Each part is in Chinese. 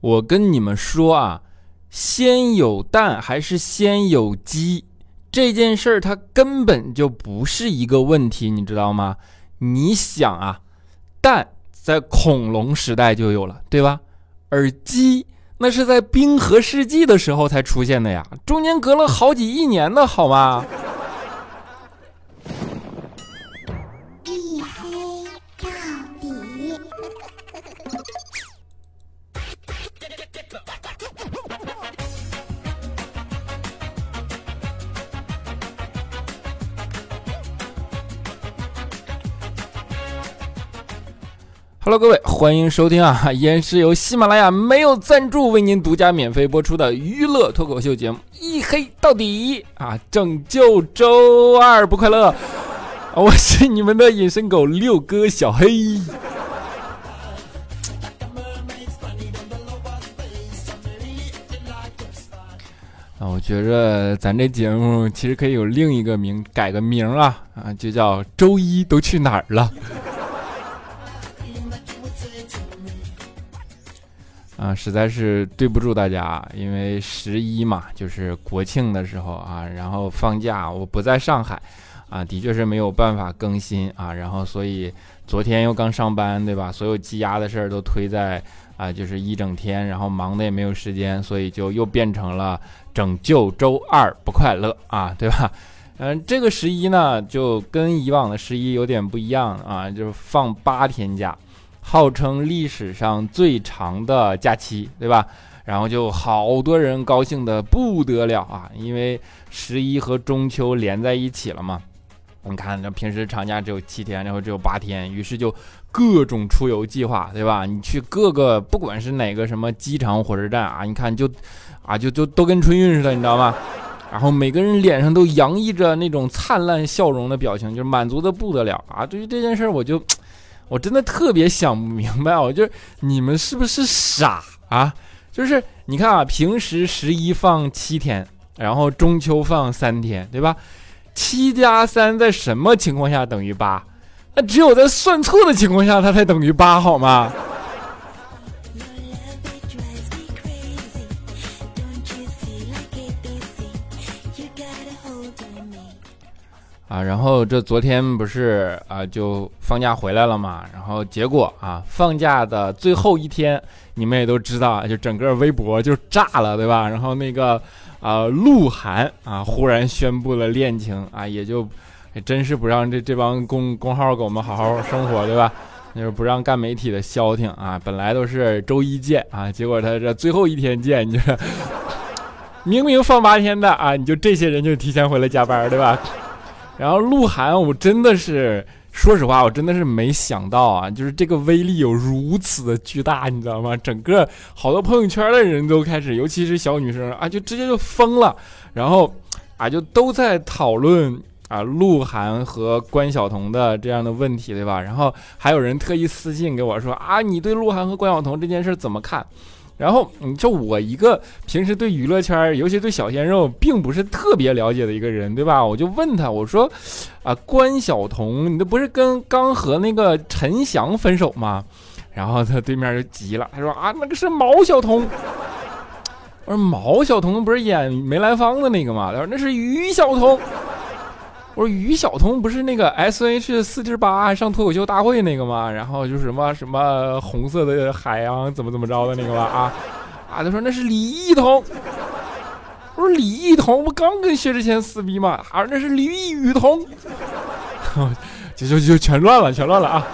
我跟你们说啊，先有蛋还是先有鸡这件事儿，它根本就不是一个问题，你知道吗？你想啊，蛋在恐龙时代就有了，对吧？而鸡那是在冰河世纪的时候才出现的呀，中间隔了好几亿年呢，好吗？Hello，各位，欢迎收听啊！依然是由喜马拉雅没有赞助为您独家免费播出的娱乐脱口秀节目《一黑到底》啊！拯救周二不快乐，我是你们的隐身狗六哥小黑。啊，我觉着咱这节目其实可以有另一个名，改个名啊啊，就叫周一都去哪儿了。啊，实在是对不住大家，因为十一嘛，就是国庆的时候啊，然后放假，我不在上海，啊，的确是没有办法更新啊，然后所以昨天又刚上班，对吧？所有积压的事儿都推在啊，就是一整天，然后忙的也没有时间，所以就又变成了拯救周二不快乐啊，对吧？嗯，这个十一呢，就跟以往的十一有点不一样啊，就是放八天假。号称历史上最长的假期，对吧？然后就好多人高兴的不得了啊，因为十一和中秋连在一起了嘛。你看，这平时长假只有七天，然后只有八天，于是就各种出游计划，对吧？你去各个，不管是哪个什么机场、火车站啊，你看就啊，就就都跟春运似的，你知道吗？然后每个人脸上都洋溢着那种灿烂笑容的表情，就是满足的不得了啊。对于这件事，我就。我真的特别想不明白，我就你们是不是傻啊？就是你看啊，平时十一放七天，然后中秋放三天，对吧？七加三在什么情况下等于八？那只有在算错的情况下，它才等于八，好吗？啊，然后这昨天不是啊，就放假回来了嘛，然后结果啊，放假的最后一天，你们也都知道，就整个微博就炸了，对吧？然后那个啊，鹿晗啊，忽然宣布了恋情啊，也就真是不让这这帮公公号给我们好好生活，对吧？就是不让干媒体的消停啊，本来都是周一见啊，结果他这最后一天见，你这明明放八天的啊，你就这些人就提前回来加班，对吧？然后鹿晗，我真的是，说实话，我真的是没想到啊，就是这个威力有如此的巨大，你知道吗？整个好多朋友圈的人都开始，尤其是小女生啊，就直接就疯了，然后啊，就都在讨论啊，鹿晗和关晓彤的这样的问题，对吧？然后还有人特意私信给我说啊，你对鹿晗和关晓彤这件事怎么看？然后，你就我一个平时对娱乐圈，尤其对小鲜肉，并不是特别了解的一个人，对吧？我就问他，我说，啊，关晓彤，你这不是跟刚和那个陈翔分手吗？然后他对面就急了，他说啊，那个是毛晓彤。我说毛晓彤不是演梅兰芳的那个吗？他说那是于晓彤。我说于晓彤不是那个 S H 四十八上脱口秀大会那个吗？然后就是什么什么红色的海洋怎么怎么着的那个吧？啊啊！他说那是李艺彤。我说李艺彤不刚跟薛之谦撕逼吗？他啊，那是李雨桐。就就就全乱了，全乱了啊！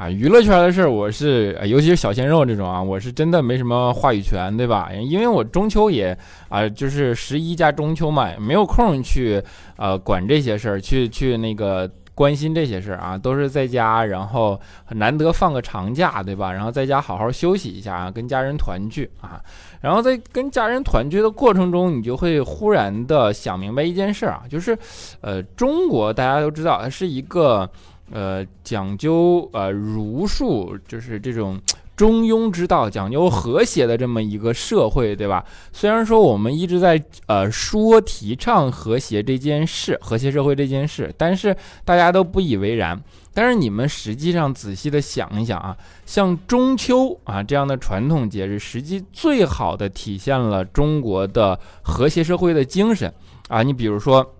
啊，娱乐圈的事儿，我是尤其是小鲜肉这种啊，我是真的没什么话语权，对吧？因为我中秋也啊，就是十一加中秋嘛，没有空去呃管这些事儿，去去那个关心这些事儿啊，都是在家，然后很难得放个长假，对吧？然后在家好好休息一下啊，跟家人团聚啊，然后在跟家人团聚的过程中，你就会忽然的想明白一件事儿啊，就是呃，中国大家都知道它是一个。呃，讲究呃儒术，就是这种中庸之道，讲究和谐的这么一个社会，对吧？虽然说我们一直在呃说提倡和谐这件事，和谐社会这件事，但是大家都不以为然。但是你们实际上仔细的想一想啊，像中秋啊这样的传统节日，实际最好的体现了中国的和谐社会的精神啊。你比如说，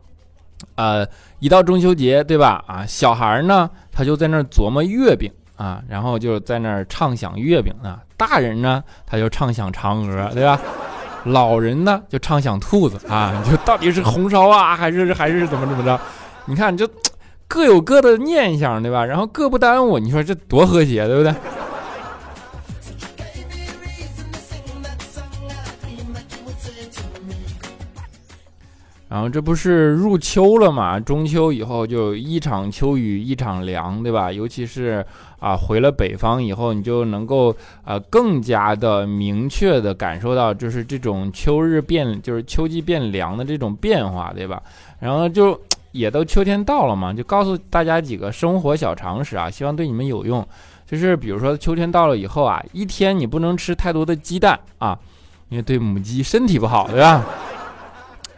呃，一到中秋节，对吧？啊，小孩呢，他就在那儿琢磨月饼啊，然后就在那儿畅想月饼啊。大人呢，他就畅想嫦娥，对吧？老人呢，就畅想兔子啊，就到底是红烧啊，还是还是怎么怎么着？你看就。各有各的念想，对吧？然后各不耽误，你说这多和谐，对不对？然后这不是入秋了嘛？中秋以后就一场秋雨一场凉，对吧？尤其是啊，回了北方以后，你就能够啊更加的明确的感受到，就是这种秋日变，就是秋季变凉的这种变化，对吧？然后就。也都秋天到了嘛，就告诉大家几个生活小常识啊，希望对你们有用。就是比如说秋天到了以后啊，一天你不能吃太多的鸡蛋啊，因为对母鸡身体不好，对吧？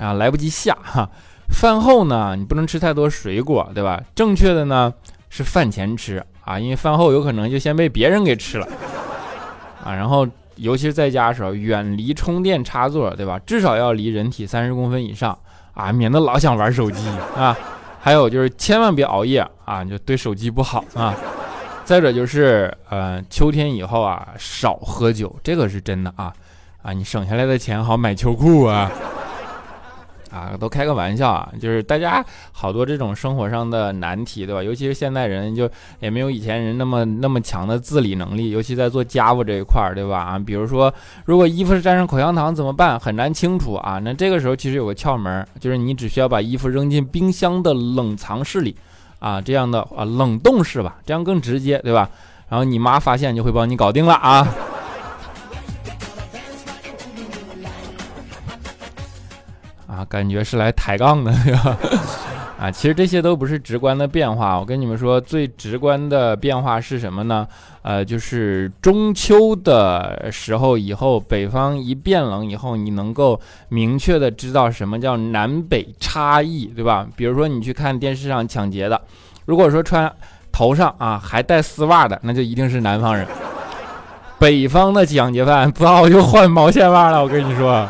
啊，来不及下哈。饭后呢，你不能吃太多水果，对吧？正确的呢是饭前吃啊，因为饭后有可能就先被别人给吃了啊。然后尤其是在家的时候，远离充电插座，对吧？至少要离人体三十公分以上。啊，免得老想玩手机啊！还有就是千万别熬夜啊，就对手机不好啊。再者就是，呃，秋天以后啊，少喝酒，这个是真的啊啊，你省下来的钱好买秋裤啊。啊，都开个玩笑啊，就是大家好多这种生活上的难题，对吧？尤其是现代人，就也没有以前人那么那么强的自理能力，尤其在做家务这一块儿，对吧？啊，比如说，如果衣服是沾上口香糖怎么办？很难清除啊。那这个时候其实有个窍门，就是你只需要把衣服扔进冰箱的冷藏室里，啊，这样的啊冷冻室吧，这样更直接，对吧？然后你妈发现就会帮你搞定了啊。感觉是来抬杠的，对吧？啊，其实这些都不是直观的变化。我跟你们说，最直观的变化是什么呢？呃，就是中秋的时候以后，北方一变冷以后，你能够明确的知道什么叫南北差异，对吧？比如说你去看电视上抢劫的，如果说穿头上啊还带丝袜的，那就一定是南方人。北方的抢劫犯早就换毛线袜了，我跟你说。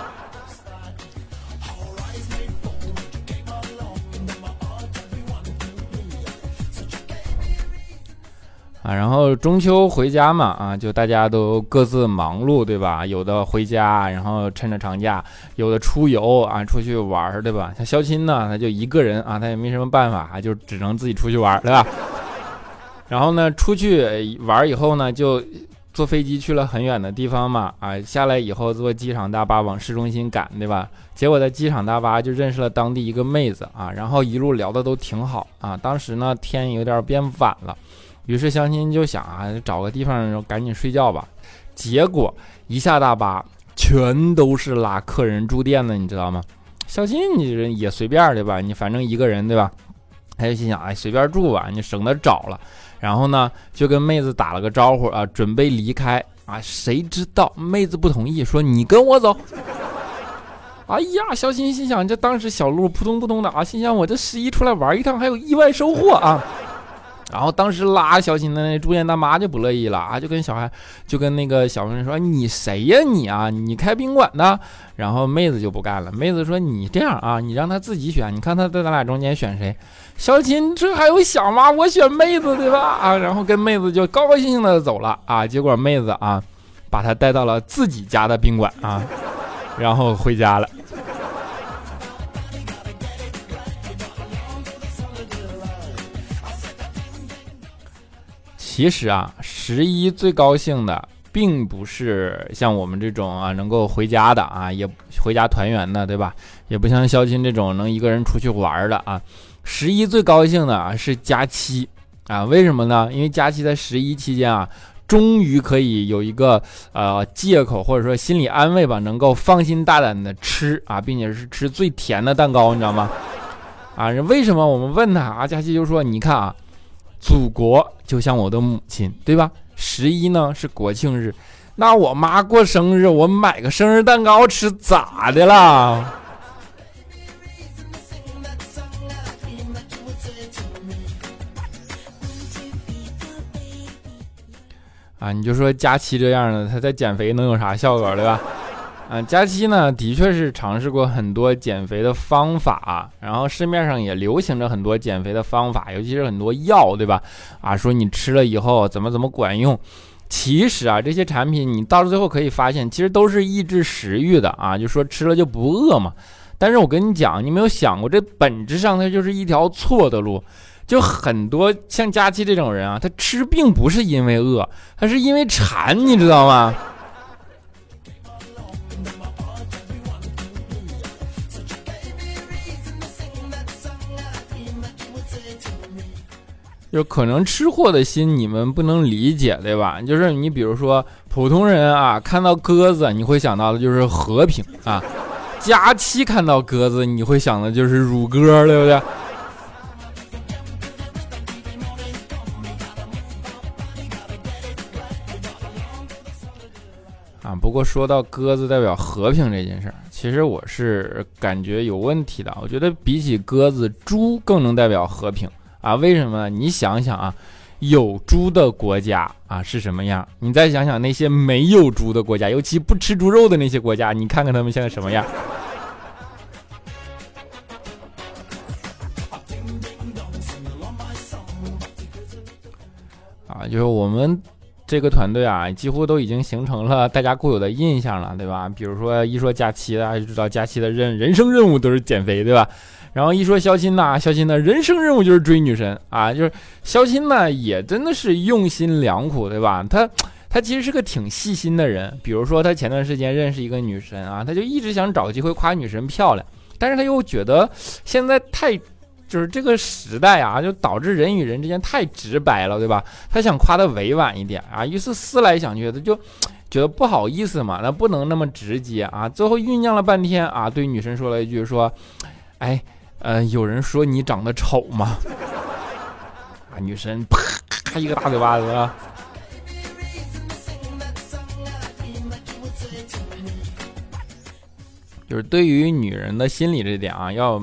啊，然后中秋回家嘛，啊，就大家都各自忙碌，对吧？有的回家，然后趁着长假；有的出游啊，出去玩，对吧？像肖钦呢，他就一个人啊，他也没什么办法，就只能自己出去玩，对吧？然后呢，出去玩以后呢，就坐飞机去了很远的地方嘛，啊，下来以后坐机场大巴往市中心赶，对吧？结果在机场大巴就认识了当地一个妹子啊，然后一路聊的都挺好啊。当时呢，天有点变晚了。于是相亲就想啊，找个地方赶紧睡觉吧。结果一下大巴，全都是拉客人住店的，你知道吗？相亲你人也随便对吧？你反正一个人对吧？他就心想，哎，随便住吧，你省得找了。然后呢，就跟妹子打了个招呼啊，准备离开啊。谁知道妹子不同意，说你跟我走。哎呀，小新心想，这当时小鹿扑通扑通的啊，心想我这十一出来玩一趟，还有意外收获啊。然后当时拉小新的那住店大妈就不乐意了啊，就跟小孩，就跟那个小妹说：“你谁呀你啊？你开宾馆的？”然后妹子就不干了，妹子说：“你这样啊，你让他自己选，你看他在咱俩中间选谁？”小琴这还有想吗？我选妹子对吧？啊，然后跟妹子就高高兴兴的走了啊。结果妹子啊，把他带到了自己家的宾馆啊，然后回家了。其实啊，十一最高兴的，并不是像我们这种啊能够回家的啊，也回家团圆的，对吧？也不像肖钦这种能一个人出去玩的啊。十一最高兴的啊是假期啊，为什么呢？因为假期在十一期间啊，终于可以有一个呃借口或者说心理安慰吧，能够放心大胆的吃啊，并且是吃最甜的蛋糕，你知道吗？啊，为什么我们问他啊？佳期就说，你看啊。祖国就像我的母亲，对吧？十一呢是国庆日，那我妈过生日，我买个生日蛋糕吃咋的啦？啊，你就说佳期这样的，他在减肥能有啥效果，对吧？啊，佳期呢，的确是尝试过很多减肥的方法，然后市面上也流行着很多减肥的方法，尤其是很多药，对吧？啊，说你吃了以后怎么怎么管用，其实啊，这些产品你到了最后可以发现，其实都是抑制食欲的啊，就说吃了就不饿嘛。但是我跟你讲，你没有想过，这本质上它就是一条错的路。就很多像佳期这种人啊，他吃并不是因为饿，他是因为馋，你知道吗？就可能吃货的心你们不能理解，对吧？就是你比如说普通人啊，看到鸽子你会想到的就是和平啊，佳期看到鸽子你会想的就是乳鸽，对不对？啊，不过说到鸽子代表和平这件事儿，其实我是感觉有问题的。我觉得比起鸽子，猪更能代表和平啊？为什么？你想想啊，有猪的国家啊是什么样？你再想想那些没有猪的国家，尤其不吃猪肉的那些国家，你看看他们现在什么样？啊，就是我们。这个团队啊，几乎都已经形成了大家固有的印象了，对吧？比如说一说佳期，大家就知道佳期的任人生任务都是减肥，对吧？然后一说肖钦呐，肖钦的人生任务就是追女神啊，就是肖钦呢也真的是用心良苦，对吧？他他其实是个挺细心的人。比如说他前段时间认识一个女神啊，他就一直想找机会夸女神漂亮，但是他又觉得现在太。就是这个时代啊，就导致人与人之间太直白了，对吧？他想夸的委婉一点啊，于是思来想去他，就觉得不好意思嘛，那不能那么直接啊。最后酝酿了半天啊，对女神说了一句说：“哎，呃，有人说你长得丑吗？”啊，女神啪一个大嘴巴子。就是对于女人的心理这点啊，要。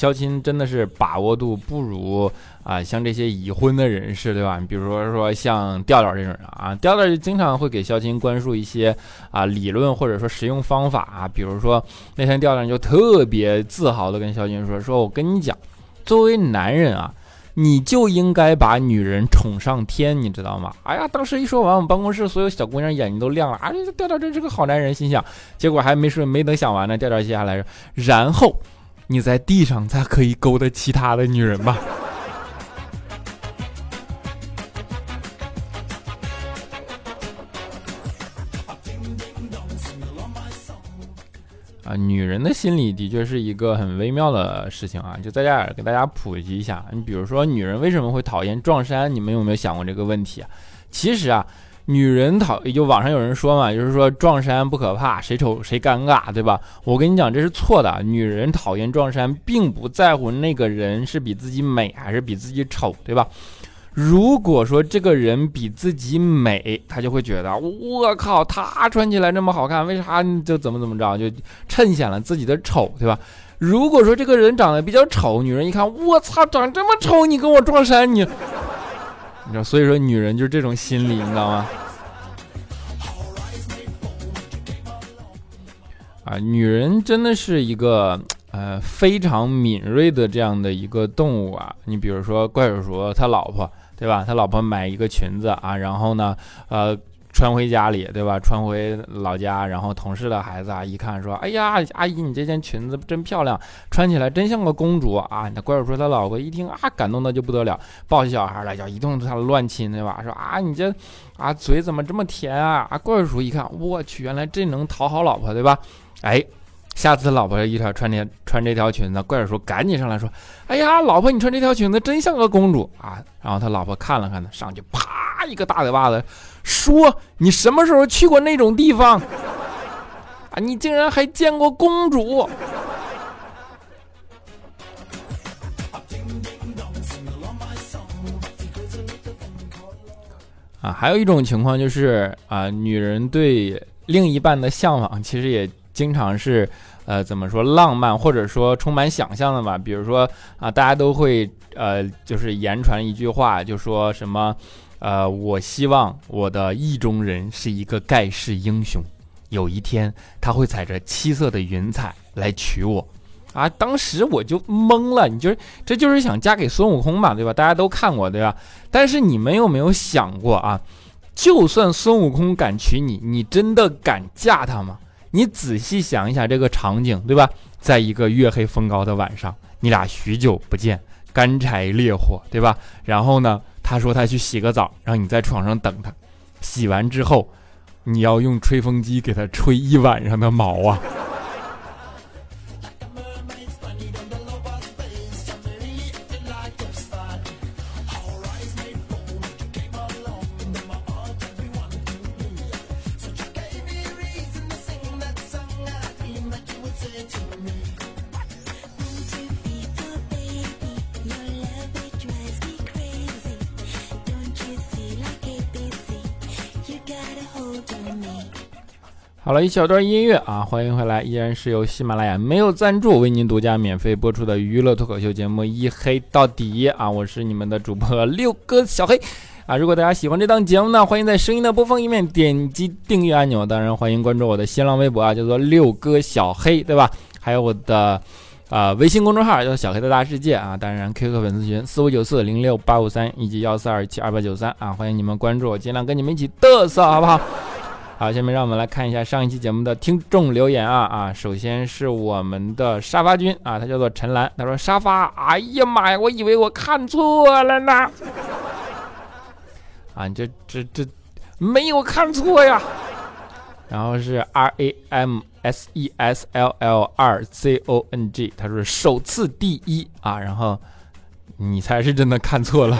肖钦真的是把握度不如啊，像这些已婚的人士，对吧？比如说说像调调这种人啊，调调就经常会给肖钦灌输一些啊理论或者说实用方法啊。比如说那天调调就特别自豪的跟肖钦说：“说我跟你讲，作为男人啊，你就应该把女人宠上天，你知道吗？”哎呀，当时一说完，我们办公室所有小姑娘眼睛都亮了。啊，调调真是个好男人，心想。结果还没说，没等想完呢，调调接下来说，然后。你在地上才可以勾搭其他的女人吧？啊，女人的心理的确是一个很微妙的事情啊，就在这儿给大家普及一下。你比如说，女人为什么会讨厌撞衫？你们有没有想过这个问题啊？其实啊。女人讨也就网上有人说嘛，就是说撞衫不可怕，谁丑谁尴尬，对吧？我跟你讲，这是错的。女人讨厌撞衫，并不在乎那个人是比自己美还是比自己丑，对吧？如果说这个人比自己美，她就会觉得我靠，他穿起来这么好看，为啥就怎么怎么着，就衬显了自己的丑，对吧？如果说这个人长得比较丑，女人一看，我操，长这么丑，你跟我撞衫，你。你知道，所以说女人就是这种心理，你知道吗？啊，女人真的是一个呃非常敏锐的这样的一个动物啊。你比如说怪叔叔他老婆，对吧？他老婆买一个裙子啊，然后呢，呃。穿回家里，对吧？穿回老家，然后同事的孩子啊，一看说：“哎呀，阿姨，你这件裙子真漂亮，穿起来真像个公主啊！”那怪叔说他老婆一听啊，感动的就不得了，抱起小孩来，要一顿他乱亲，对吧？说啊，你这啊嘴怎么这么甜啊？啊，怪叔一看，我去，原来这能讨好老婆，对吧？哎，下次老婆一条穿这穿这条裙子，怪叔赶紧上来说：“哎呀，老婆，你穿这条裙子真像个公主啊！”然后他老婆看了看他，上去啪一个大嘴巴子。说你什么时候去过那种地方啊？你竟然还见过公主啊。还有一种情况就是啊，女人对另一半的向往，其实也经常是呃怎么说浪漫或者说充满想象的吧。比如说啊，大家都会呃就是言传一句话，就说什么呃我希望我的意中人是一个盖世英雄，有一天他会踩着七色的云彩来娶我。啊！当时我就懵了，你就是这就是想嫁给孙悟空嘛，对吧？大家都看过，对吧？但是你们有没有想过啊？就算孙悟空敢娶你，你真的敢嫁他吗？你仔细想一想这个场景，对吧？在一个月黑风高的晚上，你俩许久不见，干柴烈火，对吧？然后呢，他说他去洗个澡，让你在床上等他。洗完之后，你要用吹风机给他吹一晚上的毛啊！一小段音乐啊，欢迎回来，依然是由喜马拉雅没有赞助为您独家免费播出的娱乐脱口秀节目《一黑到底》啊，我是你们的主播六哥小黑啊。如果大家喜欢这档节目呢，欢迎在声音的播放页面点击订阅按钮，当然欢迎关注我的新浪微博啊，叫做六哥小黑，对吧？还有我的啊微信公众号叫小黑的大世界啊，当然 QQ 粉丝群四五九四零六八五三以及幺四二七二八九三啊，欢迎你们关注我，尽量跟你们一起嘚瑟，好不好？好，下面让我们来看一下上一期节目的听众留言啊啊！首先是我们的沙发君啊，他叫做陈兰，他说沙发，哎呀妈呀，我以为我看错了呢。啊，这这这没有看错呀。然后是 R A M S E S L L 二 C O N G，他说首次第一啊，然后你才是真的看错了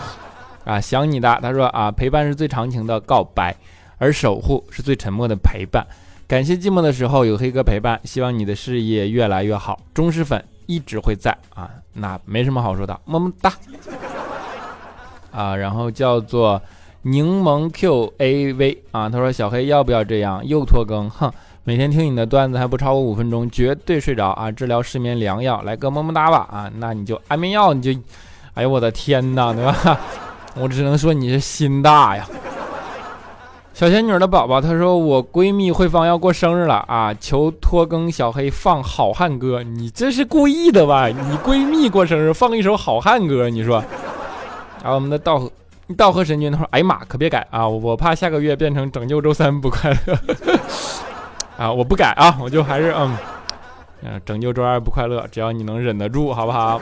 啊！想你的，他说啊，陪伴是最长情的告白。而守护是最沉默的陪伴，感谢寂寞的时候有黑哥陪伴，希望你的事业越来越好，忠实粉一直会在。啊，那没什么好说的，么么哒。啊，然后叫做柠檬 QAV 啊，他说小黑要不要这样又拖更，哼，每天听你的段子还不超过五分钟，绝对睡着啊，治疗失眠良药，来个么么哒吧。啊，那你就安眠药你就，哎呦我的天哪，对吧？我只能说你是心大呀。小仙女的宝宝，她说我闺蜜慧芳要过生日了啊，求拖更小黑放好汉歌，你这是故意的吧？你闺蜜过生日放一首好汉歌，你说？啊，我们的道道和神君他说，哎呀妈，可别改啊，我怕下个月变成拯救周三不快乐 啊，我不改啊，我就还是嗯嗯拯救周二不快乐，只要你能忍得住，好不好？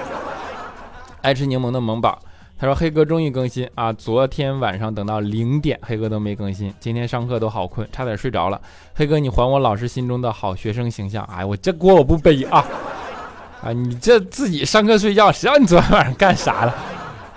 爱吃柠檬的萌宝。他说：“黑哥终于更新啊！昨天晚上等到零点，黑哥都没更新。今天上课都好困，差点睡着了。黑哥，你还我老师心中的好学生形象！哎，我这锅我不背啊！啊，你这自己上课睡觉，谁让你昨天晚上干啥了？”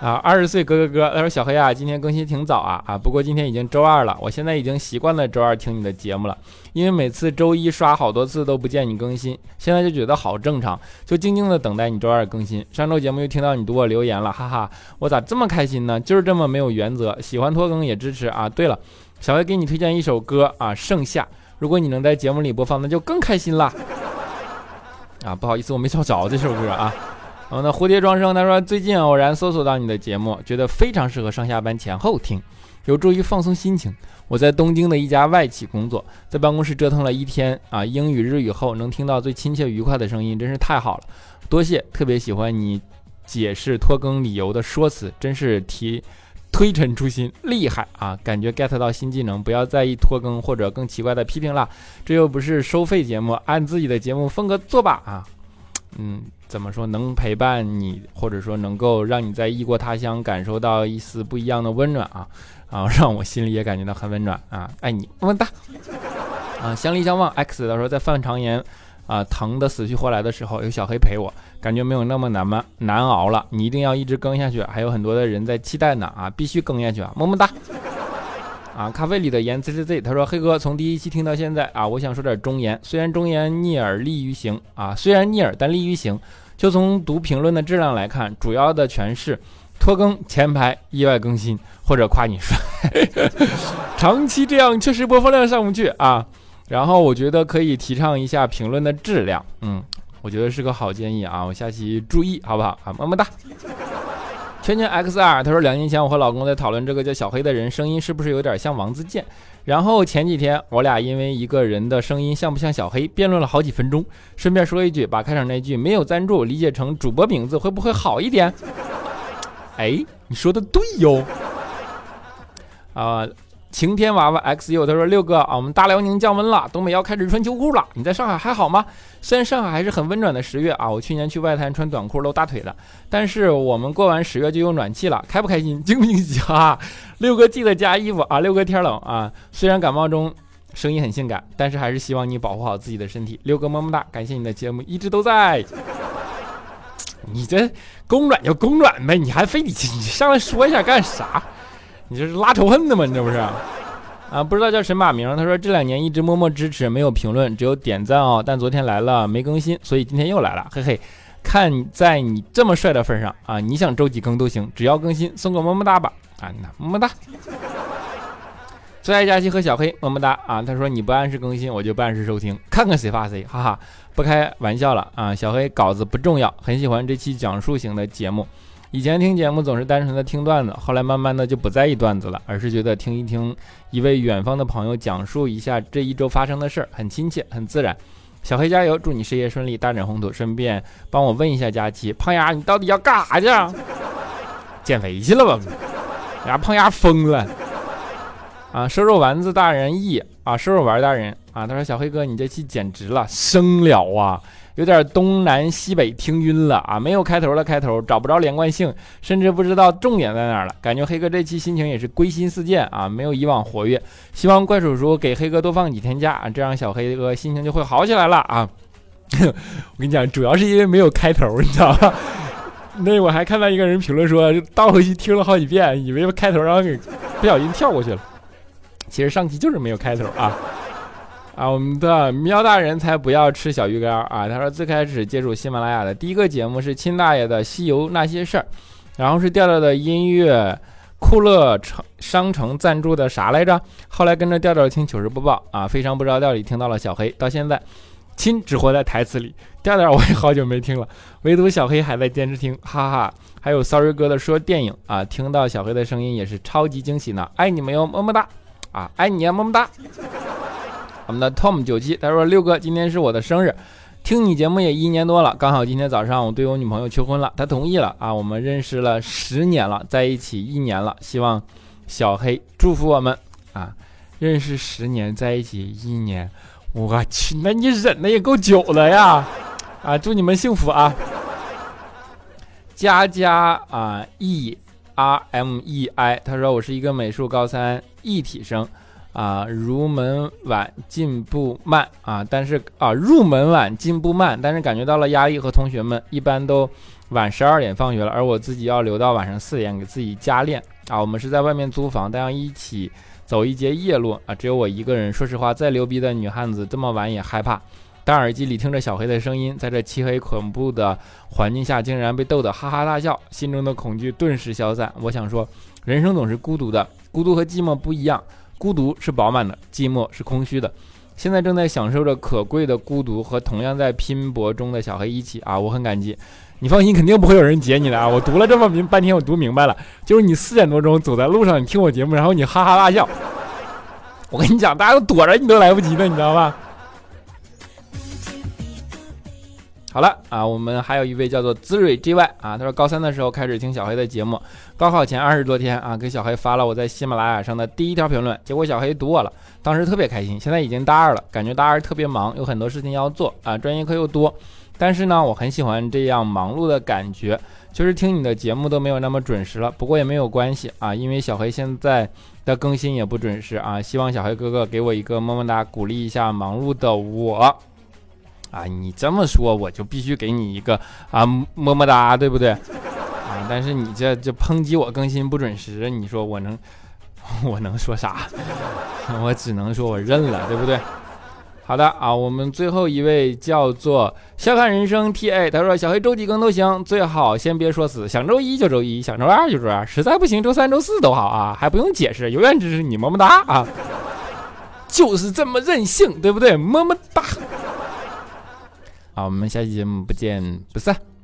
啊，二十岁哥哥哥，他说小黑啊，今天更新挺早啊啊，不过今天已经周二了，我现在已经习惯了周二听你的节目了，因为每次周一刷好多次都不见你更新，现在就觉得好正常，就静静的等待你周二更新。上周节目又听到你读我留言了，哈哈，我咋这么开心呢？就是这么没有原则，喜欢拖更也支持啊。对了，小黑给你推荐一首歌啊，《盛夏》，如果你能在节目里播放，那就更开心了。啊，不好意思，我没找着这首歌啊。哦，那，蝴蝶庄生他说，最近偶然搜索到你的节目，觉得非常适合上下班前后听，有助于放松心情。我在东京的一家外企工作，在办公室折腾了一天啊，英语日语后能听到最亲切愉快的声音，真是太好了，多谢！特别喜欢你解释拖更理由的说辞，真是提推陈出新，厉害啊！感觉 get 到新技能，不要在意拖更或者更奇怪的批评了，这又不是收费节目，按自己的节目风格做吧啊！嗯。怎么说能陪伴你，或者说能够让你在异国他乡感受到一丝不一样的温暖啊，啊，让我心里也感觉到很温暖啊，爱你么么哒啊，相离相望。X 到时候在犯肠炎啊，疼的死去活来的时候，有小黑陪我，感觉没有那么难吗？难熬了，你一定要一直更下去，还有很多的人在期待呢啊，必须更下去啊，么么哒。啊，咖啡里的盐 z z z，他说黑哥从第一期听到现在啊，我想说点忠言，虽然忠言逆耳利于行啊，虽然逆耳但利于行。就从读评论的质量来看，主要的全是拖更、前排、意外更新，或者夸你帅。长期这样确实播放量上不去啊。然后我觉得可以提倡一下评论的质量，嗯，我觉得是个好建议啊。我下期注意好不好啊？么么哒。圈圈 XR 他说，两年前我和老公在讨论这个叫小黑的人声音是不是有点像王自健。然后前几天我俩因为一个人的声音像不像小黑辩论了好几分钟。顺便说一句，把开场那句没有赞助理解成主播名字会不会好一点？哎，你说的对哟。啊。晴天娃娃 XU 他说六哥啊，我们大辽宁降温了，东北要开始穿秋裤了。你在上海还好吗？虽然上海还是很温暖的十月啊，我去年去外滩穿短裤露大腿的，但是我们过完十月就用暖气了，开不开心？惊不惊喜啊？六哥记得加衣服啊，六哥天冷啊，虽然感冒中声音很性感，但是还是希望你保护好自己的身体。六哥么么哒，感谢你的节目一直都在。你这供暖就供暖呗，你还非得你上来说一下干啥？你这是拉仇恨的吗？你这不是？啊，不知道叫神马名。他说这两年一直默默支持，没有评论，只有点赞哦。但昨天来了没更新，所以今天又来了，嘿嘿。看在你这么帅的份上啊，你想周几更都行，只要更新送个么么哒吧。啊，那么么哒。最爱佳期和小黑么么哒啊。他说你不按时更新，我就不按时收听，看看谁发谁，哈哈。不开玩笑了啊，小黑稿子不重要，很喜欢这期讲述型的节目。以前听节目总是单纯的听段子，后来慢慢的就不在意段子了，而是觉得听一听一位远方的朋友讲述一下这一周发生的事儿，很亲切，很自然。小黑加油，祝你事业顺利，大展宏图。顺便帮我问一下佳琪，胖丫，你到底要干啥去？减肥去了吧？呀，胖丫疯了啊！瘦肉丸子大人 E 啊，瘦肉丸大人啊，他说小黑哥，你这期简直了，生了啊！有点东南西北听晕了啊，没有开头的开头，找不着连贯性，甚至不知道重点在哪儿了。感觉黑哥这期心情也是归心似箭啊，没有以往活跃。希望怪叔叔给黑哥多放几天假啊，这样小黑哥心情就会好起来了啊。我跟你讲，主要是因为没有开头，你知道吧？那我还看到一个人评论说，倒回去听了好几遍，以为开头，然后给不小心跳过去了。其实上期就是没有开头啊。啊，我们的喵大人才不要吃小鱼干啊！他说最开始接触喜马拉雅的第一个节目是亲大爷的《西游那些事儿》，然后是调调的音乐酷乐城商城赞助的啥来着？后来跟着调调听糗事播报啊，非常不着调里听到了小黑，到现在亲只活在台词里。调调我也好久没听了，唯独小黑还在坚持听，哈哈！还有 Sorry 哥的说电影啊，听到小黑的声音也是超级惊喜呢，爱你们哟，么么哒啊，爱你呀，么么哒。我们的 Tom 九七他说：“六哥，今天是我的生日，听你节目也一年多了，刚好今天早上我对我女朋友求婚了，她同意了啊，我们认识了十年了，在一起一年。了，希望小黑祝福我们啊，认识十年，在一起一年，我去，那你忍的也够久了呀，啊，祝你们幸福啊，佳佳啊，E R M E I，他说我是一个美术高三艺体生。”啊，入门晚，进步慢啊！但是啊，入门晚，进步慢，但是感觉到了压力和同学们一般都晚十二点放学了，而我自己要留到晚上四点给自己加练啊！我们是在外面租房，但要一起走一节夜路啊！只有我一个人。说实话，再牛逼的女汉子这么晚也害怕。当耳机里听着小黑的声音，在这漆黑恐怖的环境下，竟然被逗得哈哈大笑，心中的恐惧顿时消散。我想说，人生总是孤独的，孤独和寂寞不一样。孤独是饱满的，寂寞是空虚的。现在正在享受着可贵的孤独，和同样在拼搏中的小黑一起啊！我很感激。你放心，肯定不会有人截你的啊！我读了这么明半天，我读明白了，就是你四点多钟走在路上，你听我节目，然后你哈哈大笑。我跟你讲，大家都躲着你都来不及的，你知道吧？好了啊，我们还有一位叫做滋蕊 GY 啊，他说高三的时候开始听小黑的节目，高考前二十多天啊，给小黑发了我在喜马拉雅上的第一条评论，结果小黑读我了，当时特别开心。现在已经大二了，感觉大二特别忙，有很多事情要做啊，专业课又多，但是呢，我很喜欢这样忙碌的感觉，就是听你的节目都没有那么准时了，不过也没有关系啊，因为小黑现在的更新也不准时啊，希望小黑哥哥给我一个么么哒，鼓励一下忙碌的我。啊，你这么说，我就必须给你一个啊么么哒，对不对？啊，但是你这这抨击我更新不准时，你说我能 我能说啥？我只能说我认了，对不对？好的啊，我们最后一位叫做笑看人生 T A，他说小黑周几更都行，最好先别说死，想周一就周一，想周二就周二，实在不行周三周四都好啊，还不用解释，永远支持你，么么哒啊，就是这么任性，对不对？么么哒。好，我们下期节目不见不散。